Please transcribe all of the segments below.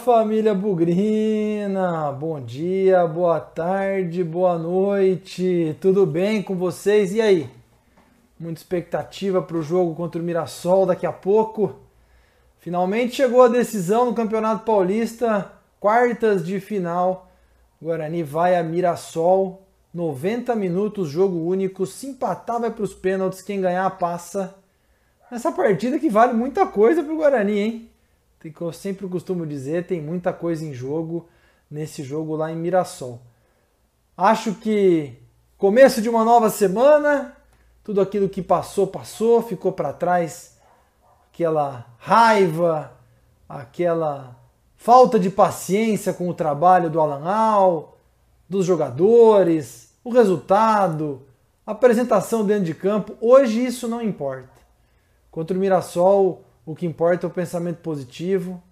família Bugrina! Bom dia, boa tarde, boa noite, tudo bem com vocês? E aí? Muita expectativa para o jogo contra o Mirassol daqui a pouco. Finalmente chegou a decisão no Campeonato Paulista, quartas de final. Guarani vai a Mirassol, 90 minutos, jogo único. Se empatar, vai para os pênaltis. Quem ganhar, passa. Essa partida que vale muita coisa para o Guarani, hein? Que eu sempre costumo dizer, tem muita coisa em jogo nesse jogo lá em Mirassol. Acho que começo de uma nova semana, tudo aquilo que passou, passou, ficou para trás aquela raiva, aquela falta de paciência com o trabalho do Alan Al, dos jogadores, o resultado, a apresentação dentro de campo. Hoje isso não importa. Contra o Mirassol, o que importa é o pensamento positivo.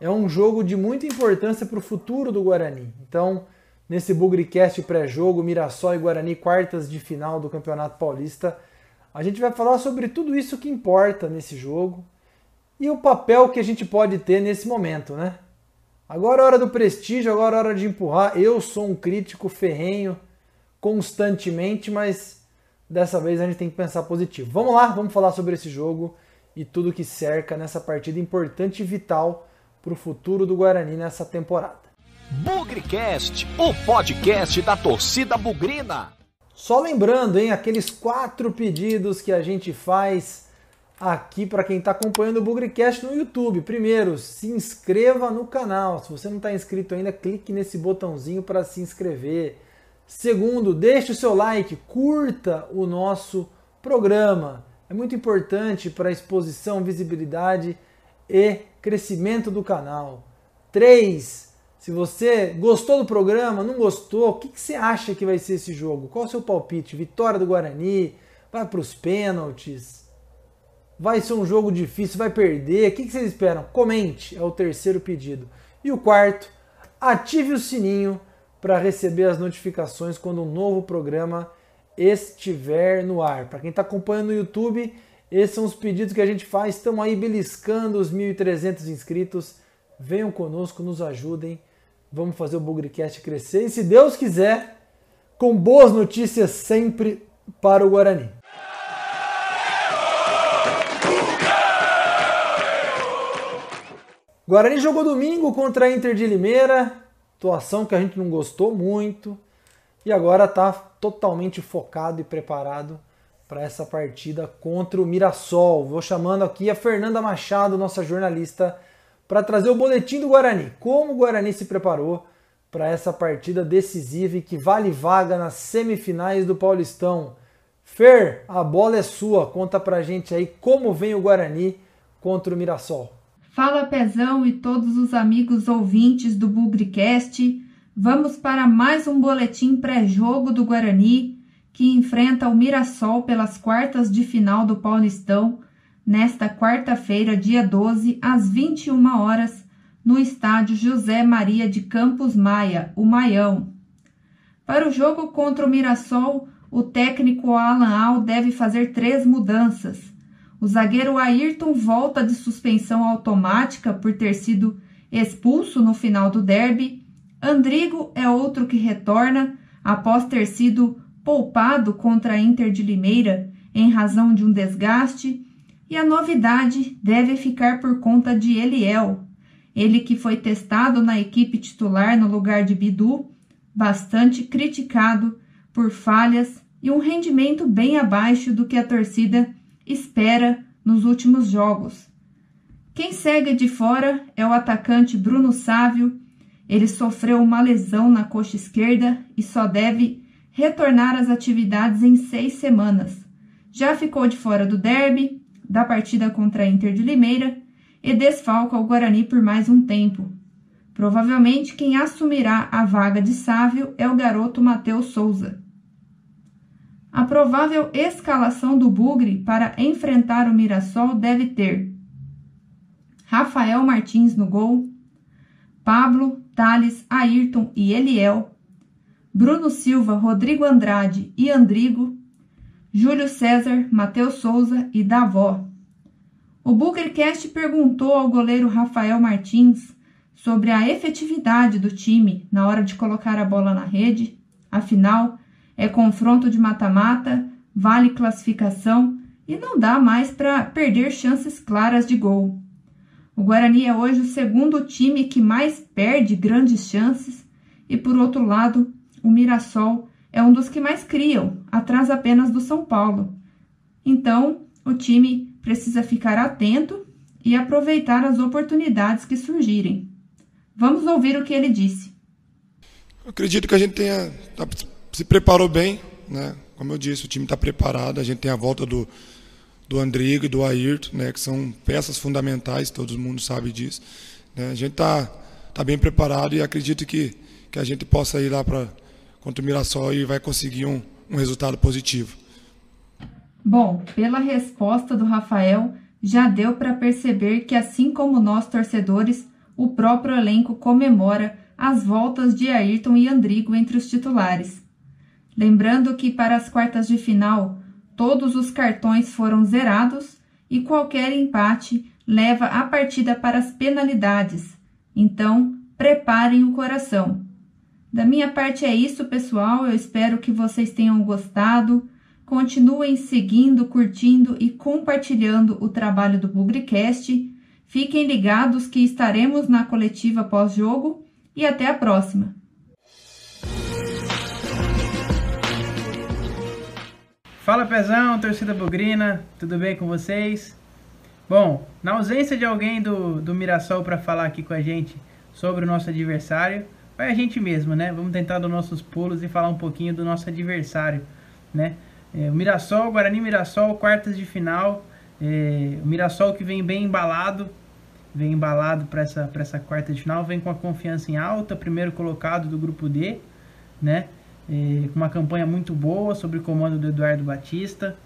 É um jogo de muita importância para o futuro do Guarani. Então, nesse Bugricast pré-jogo, Mirassol e Guarani, quartas de final do Campeonato Paulista, a gente vai falar sobre tudo isso que importa nesse jogo e o papel que a gente pode ter nesse momento, né? Agora é hora do prestígio, agora é hora de empurrar. Eu sou um crítico ferrenho constantemente, mas dessa vez a gente tem que pensar positivo. Vamos lá, vamos falar sobre esse jogo e tudo que cerca nessa partida importante e vital para o futuro do Guarani nessa temporada. Bugrecast, o podcast da torcida bugrina. Só lembrando, hein, aqueles quatro pedidos que a gente faz aqui para quem está acompanhando o Bugrecast no YouTube. Primeiro, se inscreva no canal. Se você não está inscrito ainda, clique nesse botãozinho para se inscrever. Segundo, deixe o seu like, curta o nosso programa é muito importante para exposição, visibilidade e crescimento do canal. 3. Se você gostou do programa, não gostou, o que, que você acha que vai ser esse jogo? Qual o seu palpite? Vitória do Guarani? Vai para os pênaltis? Vai ser um jogo difícil? Vai perder? O que, que vocês esperam? Comente, é o terceiro pedido. E o quarto, ative o sininho para receber as notificações quando um novo programa estiver no ar. Para quem está acompanhando no YouTube, esses são os pedidos que a gente faz. Estamos aí beliscando os 1.300 inscritos. Venham conosco, nos ajudem. Vamos fazer o Bugrecast crescer. E se Deus quiser, com boas notícias sempre para o Guarani. Guarani jogou domingo contra a Inter de Limeira. Atuação que a gente não gostou muito e agora está totalmente focado e preparado para essa partida contra o Mirassol. Vou chamando aqui a Fernanda Machado, nossa jornalista, para trazer o boletim do Guarani. Como o Guarani se preparou para essa partida decisiva e que vale vaga nas semifinais do Paulistão. Fer, a bola é sua. Conta pra gente aí como vem o Guarani contra o Mirassol. Fala Pezão e todos os amigos ouvintes do Bugricast. Vamos para mais um boletim pré-jogo do Guarani, que enfrenta o Mirassol pelas quartas de final do Paulistão, nesta quarta-feira, dia 12, às 21 horas, no estádio José Maria de Campos Maia, o Maião. Para o jogo contra o Mirassol, o técnico Alan Al deve fazer três mudanças. O zagueiro Ayrton volta de suspensão automática por ter sido expulso no final do derby Andrigo é outro que retorna após ter sido poupado contra a Inter de Limeira em razão de um desgaste, e a novidade deve ficar por conta de Eliel, ele que foi testado na equipe titular no lugar de Bidu, bastante criticado por falhas e um rendimento bem abaixo do que a torcida espera nos últimos jogos. Quem segue de fora é o atacante Bruno Sávio, ele sofreu uma lesão na coxa esquerda e só deve retornar às atividades em seis semanas. Já ficou de fora do derby, da partida contra a Inter de Limeira e desfalca o Guarani por mais um tempo. Provavelmente quem assumirá a vaga de Sávio é o garoto Matheus Souza. A provável escalação do Bugre para enfrentar o Mirassol deve ter Rafael Martins no gol, Pablo, Thales, Ayrton e Eliel, Bruno Silva, Rodrigo Andrade e Andrigo, Júlio César, Matheus Souza e Davó. O Bookercast perguntou ao goleiro Rafael Martins sobre a efetividade do time na hora de colocar a bola na rede. Afinal, é confronto de mata-mata, vale classificação e não dá mais para perder chances claras de gol. O Guarani é hoje o segundo time que mais perde grandes chances e, por outro lado, o Mirassol é um dos que mais criam, atrás apenas do São Paulo. Então, o time precisa ficar atento e aproveitar as oportunidades que surgirem. Vamos ouvir o que ele disse. Eu acredito que a gente tenha tá, se preparou bem, né? Como eu disse, o time está preparado. A gente tem a volta do do Andrigo e do Ayrton, né? Que são peças fundamentais. Todo mundo sabe disso. Né? A gente está tá bem preparado e acredito que que a gente possa ir lá para contra o Mirassol e vai conseguir um, um resultado positivo. Bom, pela resposta do Rafael, já deu para perceber que, assim como nós torcedores, o próprio elenco comemora as voltas de Ayrton e Andrigo entre os titulares. Lembrando que para as quartas de final, todos os cartões foram zerados e qualquer empate leva a partida para as penalidades. Então, preparem o coração. Da minha parte é isso, pessoal. Eu espero que vocês tenham gostado. Continuem seguindo, curtindo e compartilhando o trabalho do Bugrecast. Fiquem ligados que estaremos na coletiva pós-jogo e até a próxima. Fala Pezão, torcida bugrina, tudo bem com vocês? Bom, na ausência de alguém do, do Mirassol para falar aqui com a gente sobre o nosso adversário, vai a gente mesmo, né? Vamos tentar dar nossos pulos e falar um pouquinho do nosso adversário, né? É, o Mirassol, Guarani Mirassol, quartas de final. É, o Mirassol que vem bem embalado, vem embalado para essa, essa quarta de final, vem com a confiança em alta, primeiro colocado do grupo D, né? É, com uma campanha muito boa sob o comando do Eduardo Batista.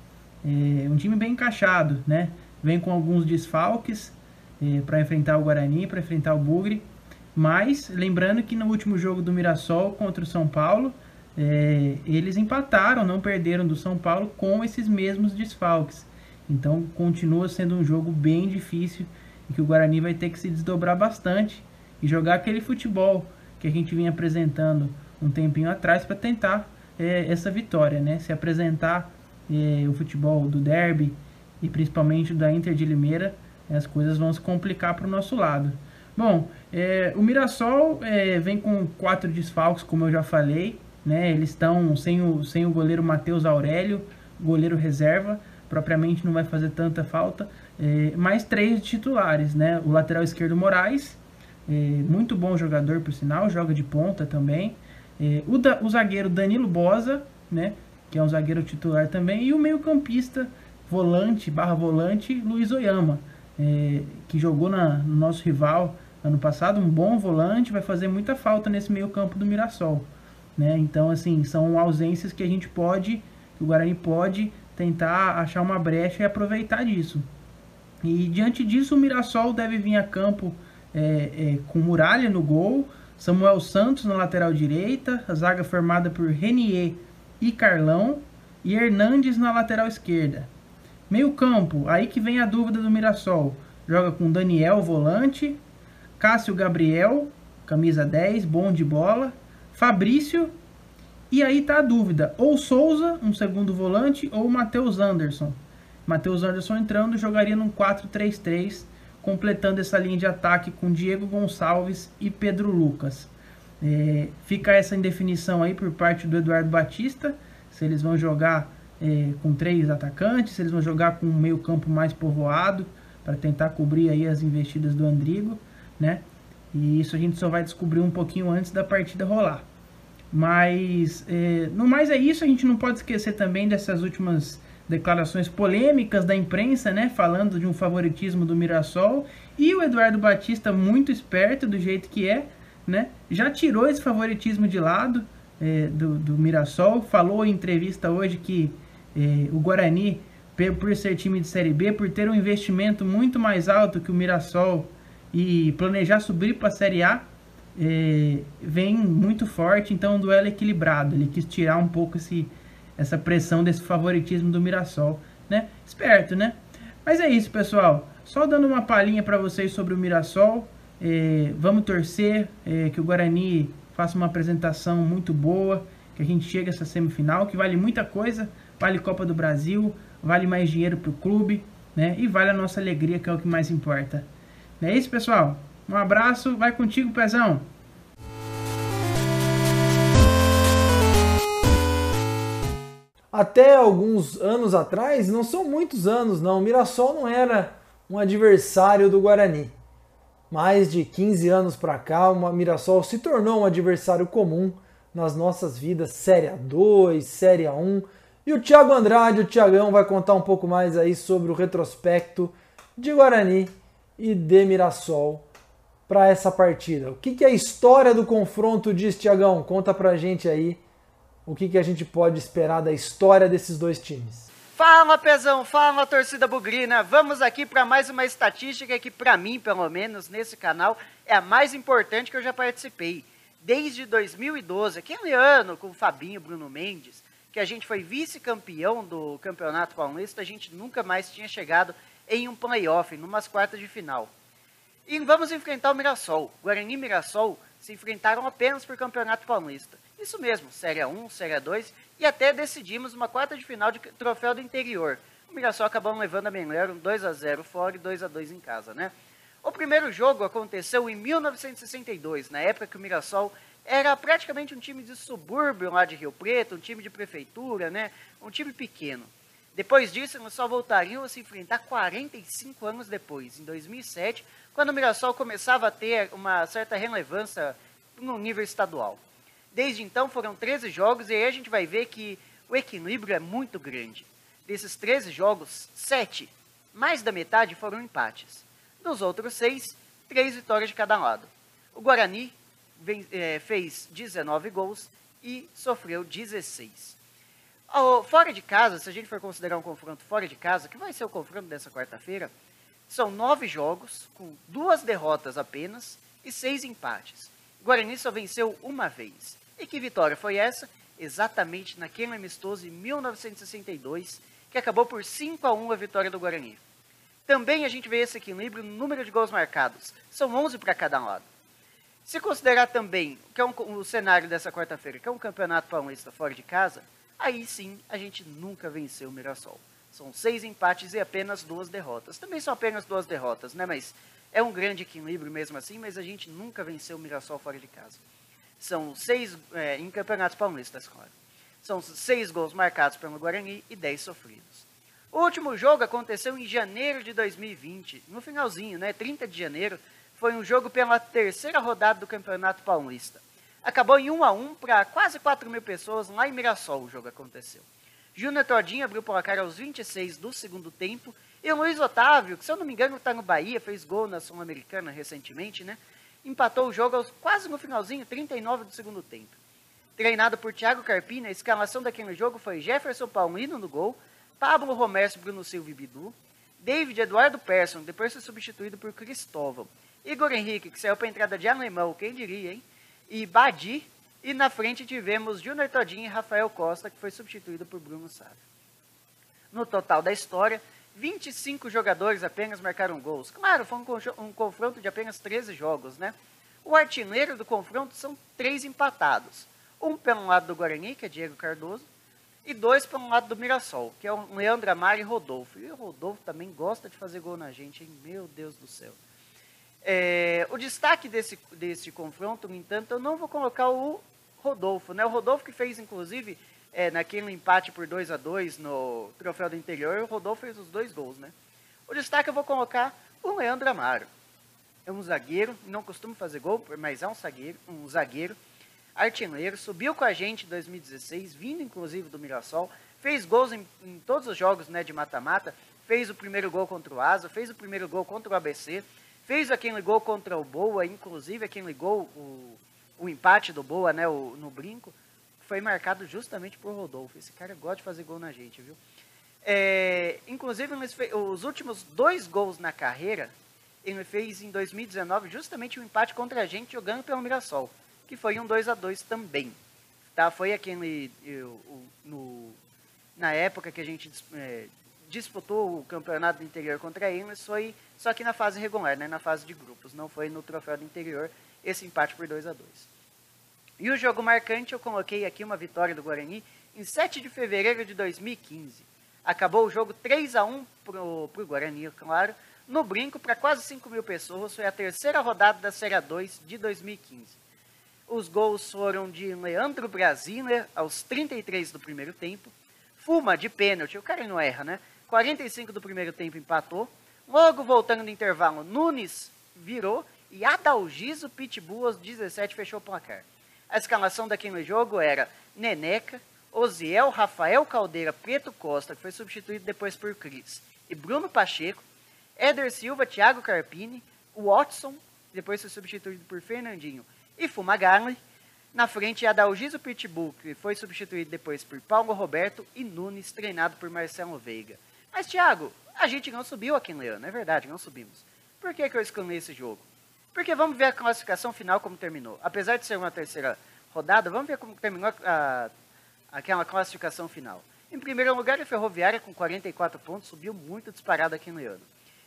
É, um time bem encaixado, né? Vem com alguns desfalques é, para enfrentar o Guarani, para enfrentar o Bugre. Mas lembrando que no último jogo do Mirassol contra o São Paulo, é, eles empataram, não perderam do São Paulo com esses mesmos desfalques. Então continua sendo um jogo bem difícil e que o Guarani vai ter que se desdobrar bastante e jogar aquele futebol que a gente vinha apresentando um tempinho atrás para tentar é, essa vitória, né? Se apresentar é, o futebol do derby e principalmente da Inter de Limeira, as coisas vão se complicar para o nosso lado. Bom, é, o Mirassol é, vem com quatro desfalques, como eu já falei. Né? Eles estão sem o, sem o goleiro Matheus Aurélio, goleiro reserva, propriamente não vai fazer tanta falta. É, mais três titulares, né? O lateral esquerdo Moraes, é, muito bom jogador por sinal, joga de ponta também. É, o, da, o zagueiro Danilo Bosa, né? Que é um zagueiro titular também. E o meio campista, volante, barra volante, Luiz Oyama, é, que jogou na, no nosso rival ano passado, um bom volante, vai fazer muita falta nesse meio campo do Mirassol. Né? Então, assim, são ausências que a gente pode, o Guarani pode tentar achar uma brecha e aproveitar disso. E diante disso, o Mirassol deve vir a campo é, é, com Muralha no gol, Samuel Santos na lateral direita, a zaga formada por Renier e Carlão, e Hernandes na lateral esquerda. Meio campo, aí que vem a dúvida do Mirassol. Joga com Daniel, volante, Cássio Gabriel, camisa 10, bom de bola, Fabrício, e aí tá a dúvida, ou Souza, um segundo volante, ou Matheus Anderson. Matheus Anderson entrando, jogaria num 4-3-3, completando essa linha de ataque com Diego Gonçalves e Pedro Lucas. É, fica essa indefinição aí por parte do Eduardo Batista, se eles vão jogar é, com três atacantes, se eles vão jogar com um meio campo mais povoado, para tentar cobrir aí as investidas do Andrigo, né? E isso a gente só vai descobrir um pouquinho antes da partida rolar. Mas, é, no mais é isso, a gente não pode esquecer também dessas últimas declarações polêmicas da imprensa, né, falando de um favoritismo do Mirassol, e o Eduardo Batista, muito esperto do jeito que é, né, já tirou esse favoritismo de lado é, do, do Mirassol, falou em entrevista hoje que é, o Guarani, por ser time de Série B, por ter um investimento muito mais alto que o Mirassol e planejar subir para a Série A, é, vem muito forte, então um duelo equilibrado. Ele quis tirar um pouco esse, essa pressão desse favoritismo do Mirassol, né? Esperto, né? Mas é isso, pessoal. Só dando uma palhinha para vocês sobre o Mirassol. É, vamos torcer é, que o Guarani faça uma apresentação muito boa, que a gente chegue a essa semifinal, que vale muita coisa, vale Copa do Brasil, vale mais dinheiro para o clube, né? E vale a nossa alegria, que é o que mais importa. É isso, pessoal? Um abraço, vai contigo, Pezão! Até alguns anos atrás, não são muitos anos não, o Mirassol não era um adversário do Guarani. Mais de 15 anos para cá, o Mirassol se tornou um adversário comum nas nossas vidas, Série A2, Série A1. E o Thiago Andrade, o Thiagão, vai contar um pouco mais aí sobre o retrospecto de Guarani e de Mirassol para essa partida. O que, que a história do confronto diz, Thiagão? Conta pra gente aí o que, que a gente pode esperar da história desses dois times. Fala, Pezão, fala, torcida bugrina. Vamos aqui para mais uma estatística que, para mim, pelo menos, nesse canal, é a mais importante que eu já participei. Desde 2012, aquele ano com o Fabinho Bruno Mendes, que a gente foi vice-campeão do Campeonato Paulista, a gente nunca mais tinha chegado em um playoff, numas quartas de final. E vamos enfrentar o Mirassol. Guarani e Mirassol se enfrentaram apenas por Campeonato Paulista. Isso mesmo, Série 1, Série 2 e até decidimos uma quarta de final de troféu do interior. O Mirassol acabou levando a Menlero 2 a 0 fora e 2 a 2 em casa, né? O primeiro jogo aconteceu em 1962, na época que o Mirassol era praticamente um time de subúrbio lá de Rio Preto, um time de prefeitura, né? Um time pequeno. Depois disso, eles só voltariam a se enfrentar 45 anos depois, em 2007, quando o Mirassol começava a ter uma certa relevância no nível estadual. Desde então foram 13 jogos e aí a gente vai ver que o equilíbrio é muito grande. Desses 13 jogos, 7, mais da metade foram empates. Dos outros 6, 3 vitórias de cada lado. O Guarani é, fez 19 gols e sofreu 16. fora de casa, se a gente for considerar um confronto fora de casa, que vai ser o confronto dessa quarta-feira, são nove jogos, com duas derrotas apenas e seis empates. Guarani só venceu uma vez. E que vitória foi essa? Exatamente naquele amistoso em 1962, que acabou por 5 a 1 a vitória do Guarani. Também a gente vê esse equilíbrio no número de gols marcados. São 11 para cada lado. Se considerar também que é um, o cenário dessa quarta-feira, que é um campeonato paulista fora de casa, aí sim a gente nunca venceu o Mirassol. São seis empates e apenas duas derrotas. Também são apenas duas derrotas, né? Mas é um grande equilíbrio mesmo assim, mas a gente nunca venceu o Mirassol fora de casa. São seis, é, em campeonatos paulistas, claro. São seis gols marcados pelo Guarani e dez sofridos. O último jogo aconteceu em janeiro de 2020, no finalzinho, né? 30 de janeiro. Foi um jogo pela terceira rodada do Campeonato Paulista. Acabou em 1 a 1 para quase 4 mil pessoas lá em Mirassol o jogo aconteceu. Júnior Todinho abriu o placar aos 26 do segundo tempo e o Luiz Otávio, que se eu não me engano está no Bahia, fez gol na Sul-Americana recentemente, né? Empatou o jogo aos, quase no finalzinho, 39 do segundo tempo. Treinado por Thiago Carpina, a escalação daquele jogo foi Jefferson Palmino no gol, Pablo Romero, Bruno Silva e Bidu, David Eduardo Persson, depois foi substituído por Cristóvão, Igor Henrique, que saiu para a entrada de alemão, quem diria, hein? E Badi, e na frente tivemos Júnior Todinho e Rafael Costa, que foi substituído por Bruno Sávio. No total da história, 25 jogadores apenas marcaram gols. Claro, foi um, um confronto de apenas 13 jogos, né? O artilheiro do confronto são três empatados. Um pelo lado do Guarani, que é Diego Cardoso, e dois pelo lado do Mirassol, que é o Leandro Amar e Rodolfo. E o Rodolfo também gosta de fazer gol na gente, hein? Meu Deus do céu. É, o destaque desse, desse confronto, no entanto, eu não vou colocar o Rodolfo, né? O Rodolfo que fez, inclusive, é, naquele empate por 2 a 2 no troféu do interior, o Rodolfo fez os dois gols, né? O destaque eu vou colocar o Leandro Amaro. É um zagueiro, não costuma fazer gol, mas é um zagueiro, um zagueiro artilheiro, subiu com a gente em 2016, vindo inclusive do Mirassol, fez gols em, em todos os jogos né, de mata-mata, fez o primeiro gol contra o Asa, fez o primeiro gol contra o ABC, fez aquele gol contra o Boa, inclusive aquele gol, o, o empate do Boa né, o, no brinco, foi marcado justamente por Rodolfo. Esse cara gosta de fazer gol na gente, viu? É, inclusive, os últimos dois gols na carreira, ele fez em 2019 justamente o um empate contra a gente jogando pelo Mirassol, que foi um 2 a 2 também. Tá? Foi aquele. Eu, no, na época que a gente é, disputou o campeonato do interior contra eles, foi só que na fase regular, né, na fase de grupos, não foi no troféu do interior, esse empate por 2 a 2 E o jogo marcante, eu coloquei aqui uma vitória do Guarani em 7 de fevereiro de 2015. Acabou o jogo 3 a 1 para o Guarani, claro, no brinco para quase 5 mil pessoas. Foi a terceira rodada da Série 2 de 2015. Os gols foram de Leandro Brasília aos 33 do primeiro tempo. Fuma de pênalti, o cara não erra, né? 45 do primeiro tempo empatou. Logo voltando no intervalo, Nunes virou e Adalgiso Pitbull aos 17 fechou o placar. A escalação daquele jogo era Neneca, Osiel, Rafael Caldeira, Preto Costa, que foi substituído depois por Cris, e Bruno Pacheco, Éder Silva, Thiago Carpini, Watson, depois foi substituído por Fernandinho e Fumagalli. Na frente, Adalgiso Pitbull, que foi substituído depois por Paulo Roberto e Nunes, treinado por Marcelo Veiga. Mas, Thiago, a gente não subiu aqui em Leão, é verdade, não subimos. Por que, que eu escolhi esse jogo? Porque vamos ver a classificação final como terminou. Apesar de ser uma terceira rodada, vamos ver como terminou a, aquela classificação final. Em primeiro lugar, a Ferroviária com 44 pontos, subiu muito disparado aqui no Leão.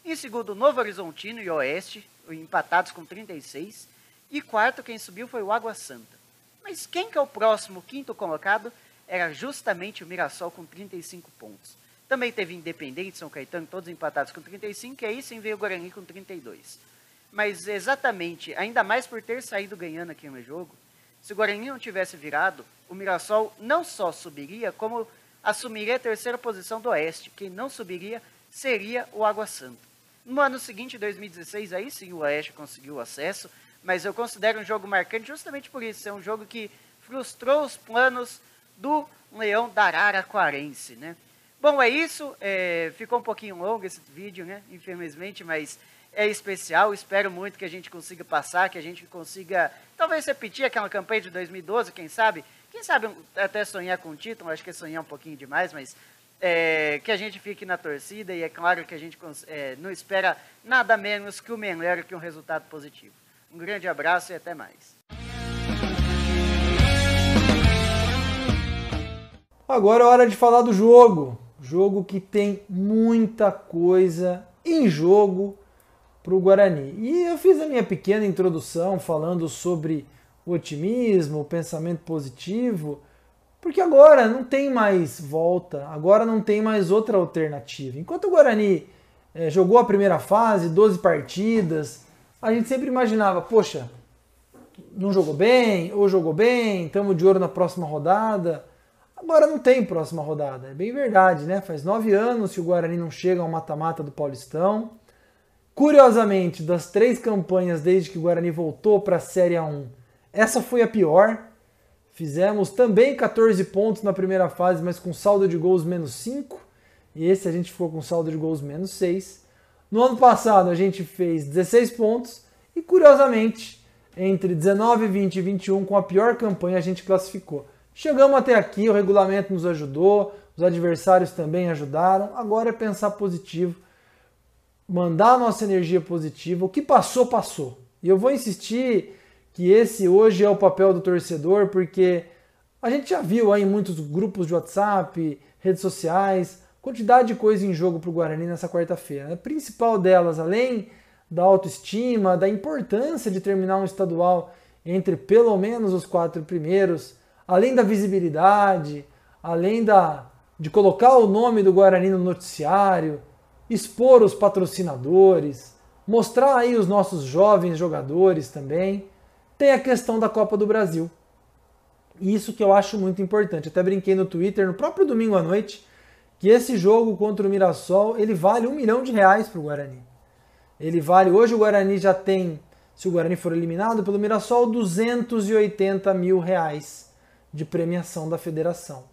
Em segundo, Novo Horizontino e Oeste, empatados com 36. E quarto, quem subiu foi o Água Santa. Mas quem que é o próximo quinto colocado? Era justamente o Mirassol com 35 pontos. Também teve Independente, São Caetano, todos empatados com 35, e aí sim veio o Guarani com 32. Mas exatamente, ainda mais por ter saído ganhando aqui no jogo, se o Guarani não tivesse virado, o Mirassol não só subiria, como assumiria a terceira posição do Oeste. Quem não subiria seria o Água Santa. No ano seguinte, 2016, aí sim o Oeste conseguiu acesso, mas eu considero um jogo marcante justamente por isso. É um jogo que frustrou os planos do Leão da Araraquarense, né? Bom, é isso. É, ficou um pouquinho longo esse vídeo, né? Infelizmente, mas é especial. Espero muito que a gente consiga passar, que a gente consiga talvez repetir aquela campanha de 2012, quem sabe. Quem sabe até sonhar com o título, acho que é sonhar um pouquinho demais, mas é, que a gente fique na torcida e é claro que a gente é, não espera nada menos que o melhor que um resultado positivo. Um grande abraço e até mais. Agora é hora de falar do jogo. Jogo que tem muita coisa em jogo para o Guarani. E eu fiz a minha pequena introdução falando sobre o otimismo, o pensamento positivo porque agora não tem mais volta, agora não tem mais outra alternativa. Enquanto o Guarani é, jogou a primeira fase, 12 partidas, a gente sempre imaginava, poxa, não jogou bem, ou jogou bem, estamos de ouro na próxima rodada. Agora não tem próxima rodada, é bem verdade, né? Faz nove anos que o Guarani não chega ao mata-mata do Paulistão. Curiosamente, das três campanhas desde que o Guarani voltou para a Série A1, essa foi a pior. Fizemos também 14 pontos na primeira fase, mas com saldo de gols menos 5. E esse a gente ficou com saldo de gols menos 6. No ano passado a gente fez 16 pontos e curiosamente, entre 19, 20 e 21, com a pior campanha, a gente classificou. Chegamos até aqui, o regulamento nos ajudou, os adversários também ajudaram. Agora é pensar positivo, mandar a nossa energia positiva. O que passou, passou. E eu vou insistir que esse hoje é o papel do torcedor, porque a gente já viu aí em muitos grupos de WhatsApp, redes sociais, quantidade de coisa em jogo para o Guarani nessa quarta-feira. A principal delas, além da autoestima, da importância de terminar um estadual entre pelo menos os quatro primeiros, além da visibilidade, além da, de colocar o nome do Guarani no noticiário, expor os patrocinadores, mostrar aí os nossos jovens jogadores também tem a questão da Copa do Brasil. Isso que eu acho muito importante. Até brinquei no Twitter no próprio domingo à noite que esse jogo contra o Mirassol ele vale um milhão de reais para o Guarani. Ele vale hoje o Guarani já tem, se o Guarani for eliminado pelo Mirassol, 280 mil reais de premiação da federação.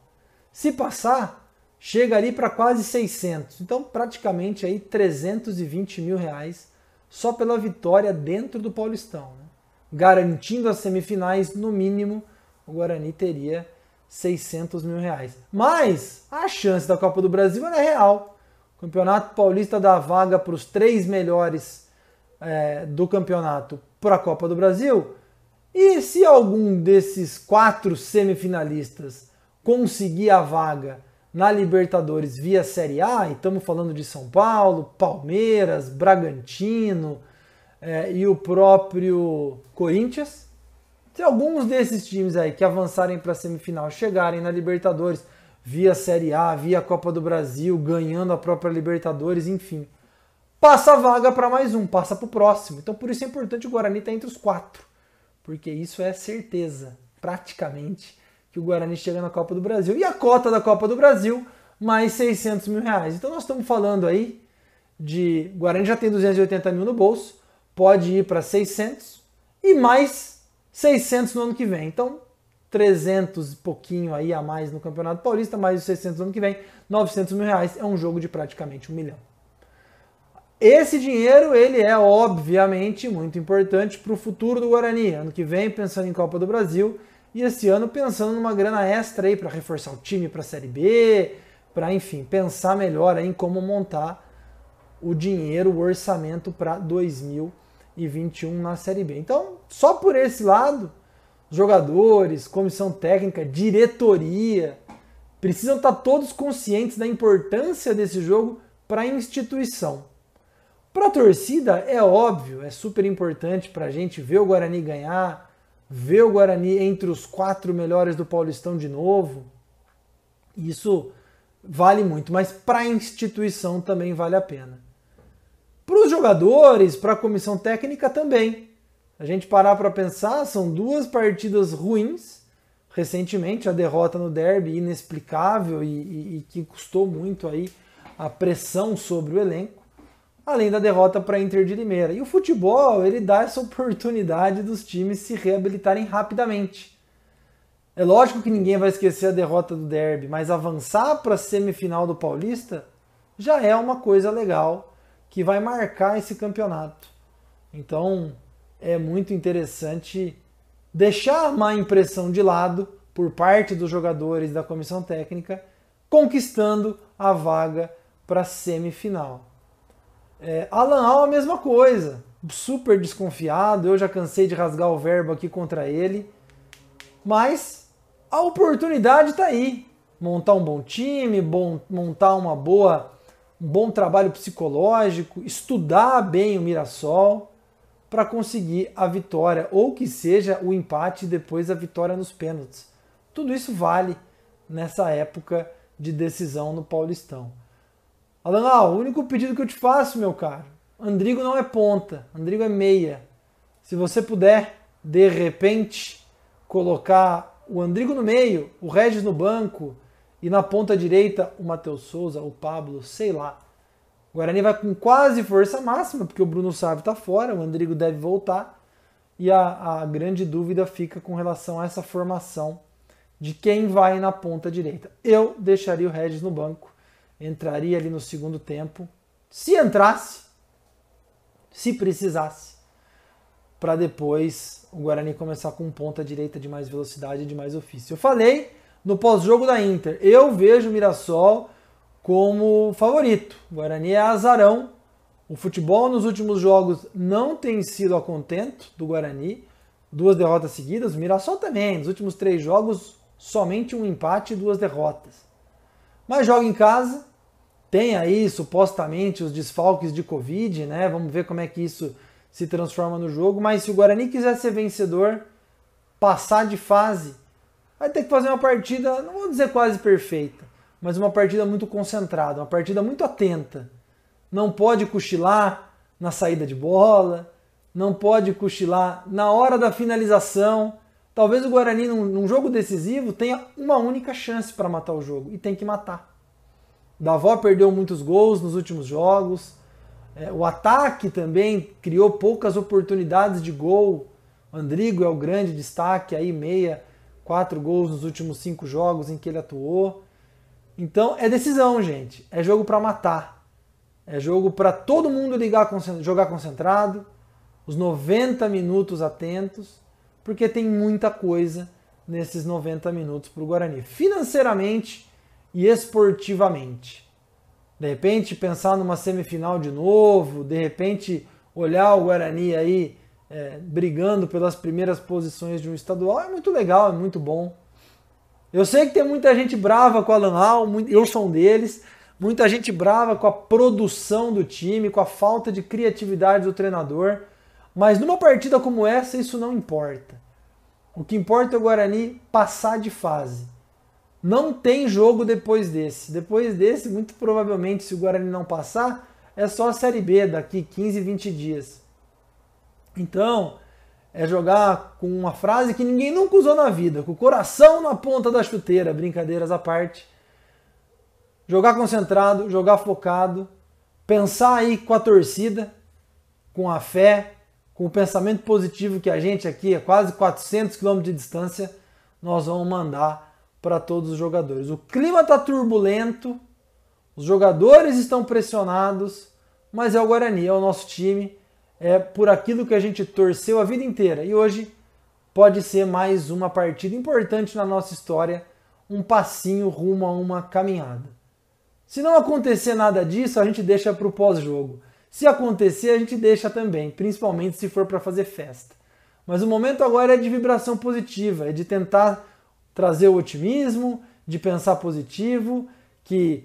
Se passar, chega ali para quase 600. Então praticamente aí 320 mil reais só pela vitória dentro do Paulistão. Né? garantindo as semifinais, no mínimo, o Guarani teria 600 mil reais. Mas a chance da Copa do Brasil é real. O Campeonato Paulista dá vaga para os três melhores é, do campeonato para a Copa do Brasil. E se algum desses quatro semifinalistas conseguir a vaga na Libertadores via Série A, e estamos falando de São Paulo, Palmeiras, Bragantino é, e o próprio Corinthians. Se alguns desses times aí que avançarem para a semifinal chegarem na Libertadores via Série A, via Copa do Brasil, ganhando a própria Libertadores, enfim, passa a vaga para mais um, passa para o próximo. Então por isso é importante o Guarani estar tá entre os quatro, porque isso é certeza, praticamente que o Guarani chega na Copa do Brasil. E a cota da Copa do Brasil, mais 600 mil reais. Então nós estamos falando aí de. O Guarani já tem 280 mil no bolso, pode ir para 600 e mais 600 no ano que vem. Então 300 e pouquinho aí a mais no Campeonato Paulista, mais os 600 no ano que vem, 900 mil reais é um jogo de praticamente um milhão. Esse dinheiro ele é obviamente muito importante para o futuro do Guarani. Ano que vem, pensando em Copa do Brasil, e esse ano pensando numa grana extra aí para reforçar o time para a Série B, para enfim, pensar melhor em como montar o dinheiro, o orçamento para 2021 na Série B. Então, só por esse lado, jogadores, comissão técnica, diretoria, precisam estar tá todos conscientes da importância desse jogo para a instituição. Para a torcida, é óbvio, é super importante para a gente ver o Guarani ganhar, ver o Guarani entre os quatro melhores do Paulistão de novo, isso vale muito, mas para a instituição também vale a pena. Para os jogadores, para a comissão técnica também. A gente parar para pensar, são duas partidas ruins. Recentemente, a derrota no derby inexplicável e, e, e que custou muito aí a pressão sobre o elenco além da derrota para Inter de Limeira. E o futebol, ele dá essa oportunidade dos times se reabilitarem rapidamente. É lógico que ninguém vai esquecer a derrota do Derby, mas avançar para a semifinal do Paulista já é uma coisa legal que vai marcar esse campeonato. Então, é muito interessante deixar a má impressão de lado por parte dos jogadores da comissão técnica, conquistando a vaga para a semifinal. É, Alan Al, a mesma coisa. Super desconfiado. Eu já cansei de rasgar o verbo aqui contra ele. Mas a oportunidade está aí. Montar um bom time, bom, montar uma boa, um bom trabalho psicológico, estudar bem o Mirassol para conseguir a vitória, ou que seja o empate e depois a vitória nos pênaltis. Tudo isso vale nessa época de decisão no Paulistão. Alan, ah, o único pedido que eu te faço, meu caro, Andrigo não é ponta, Andrigo é meia. Se você puder, de repente, colocar o Andrigo no meio, o Regis no banco e na ponta direita o Matheus Souza, o Pablo, sei lá. O Guarani vai com quase força máxima, porque o Bruno Sávio está fora, o Andrigo deve voltar. E a, a grande dúvida fica com relação a essa formação de quem vai na ponta direita. Eu deixaria o Regis no banco entraria ali no segundo tempo, se entrasse, se precisasse, para depois o Guarani começar com ponta direita de mais velocidade e de mais ofício. Eu falei no pós-jogo da Inter, eu vejo o Mirassol como favorito. O Guarani é azarão. O futebol nos últimos jogos não tem sido a contento do Guarani. Duas derrotas seguidas. O Mirassol também. Nos últimos três jogos, somente um empate e duas derrotas. Mas joga em casa, tem aí supostamente os desfalques de Covid, né? Vamos ver como é que isso se transforma no jogo. Mas se o Guarani quiser ser vencedor, passar de fase, vai ter que fazer uma partida, não vou dizer quase perfeita, mas uma partida muito concentrada, uma partida muito atenta. Não pode cochilar na saída de bola, não pode cochilar na hora da finalização. Talvez o Guarani, num, num jogo decisivo, tenha uma única chance para matar o jogo e tem que matar. Davó perdeu muitos gols nos últimos jogos. É, o ataque também criou poucas oportunidades de gol. Andrigo é o grande destaque, aí meia, quatro gols nos últimos cinco jogos em que ele atuou. Então é decisão, gente. É jogo para matar. É jogo para todo mundo ligar, jogar concentrado, os 90 minutos atentos, porque tem muita coisa nesses 90 minutos para o Guarani. Financeiramente, e esportivamente. De repente pensar numa semifinal de novo, de repente olhar o Guarani aí é, brigando pelas primeiras posições de um estadual é muito legal, é muito bom. Eu sei que tem muita gente brava com o Alan Al, eu sou um deles, muita gente brava com a produção do time, com a falta de criatividade do treinador, mas numa partida como essa isso não importa. O que importa é o Guarani passar de fase. Não tem jogo depois desse. Depois desse, muito provavelmente, se o Guarani não passar, é só a Série B daqui 15, 20 dias. Então, é jogar com uma frase que ninguém nunca usou na vida, com o coração na ponta da chuteira, brincadeiras à parte. Jogar concentrado, jogar focado, pensar aí com a torcida, com a fé, com o pensamento positivo que a gente aqui, a quase 400 km de distância, nós vamos mandar para todos os jogadores. O clima está turbulento, os jogadores estão pressionados, mas é o Guarani, é o nosso time é por aquilo que a gente torceu a vida inteira. E hoje pode ser mais uma partida importante na nossa história, um passinho rumo a uma caminhada. Se não acontecer nada disso, a gente deixa para o pós-jogo. Se acontecer, a gente deixa também, principalmente se for para fazer festa. Mas o momento agora é de vibração positiva, é de tentar trazer o otimismo, de pensar positivo, que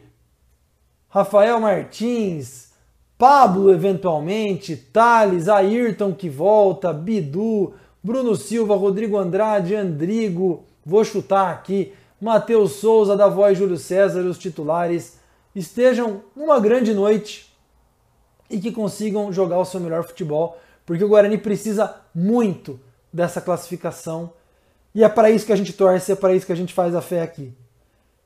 Rafael Martins, Pablo, eventualmente, Thales, Ayrton que volta, Bidu, Bruno Silva, Rodrigo Andrade, Andrigo, vou chutar aqui, Matheus Souza, da voz Júlio César, os titulares, estejam numa grande noite e que consigam jogar o seu melhor futebol, porque o Guarani precisa muito dessa classificação e é para isso que a gente torce, é para isso que a gente faz a fé aqui.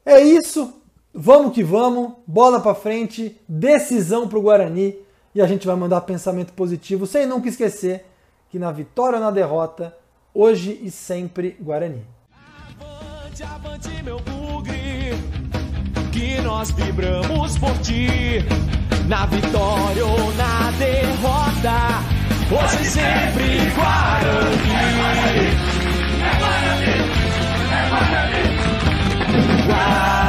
É isso, vamos que vamos, bola para frente, decisão para o Guarani e a gente vai mandar pensamento positivo sem nunca esquecer que na vitória ou na derrota, hoje e sempre Guarani. Avante, avante meu bugre, que nós vibramos por ti, na vitória ou na derrota, hoje e sempre Guarani. Wow.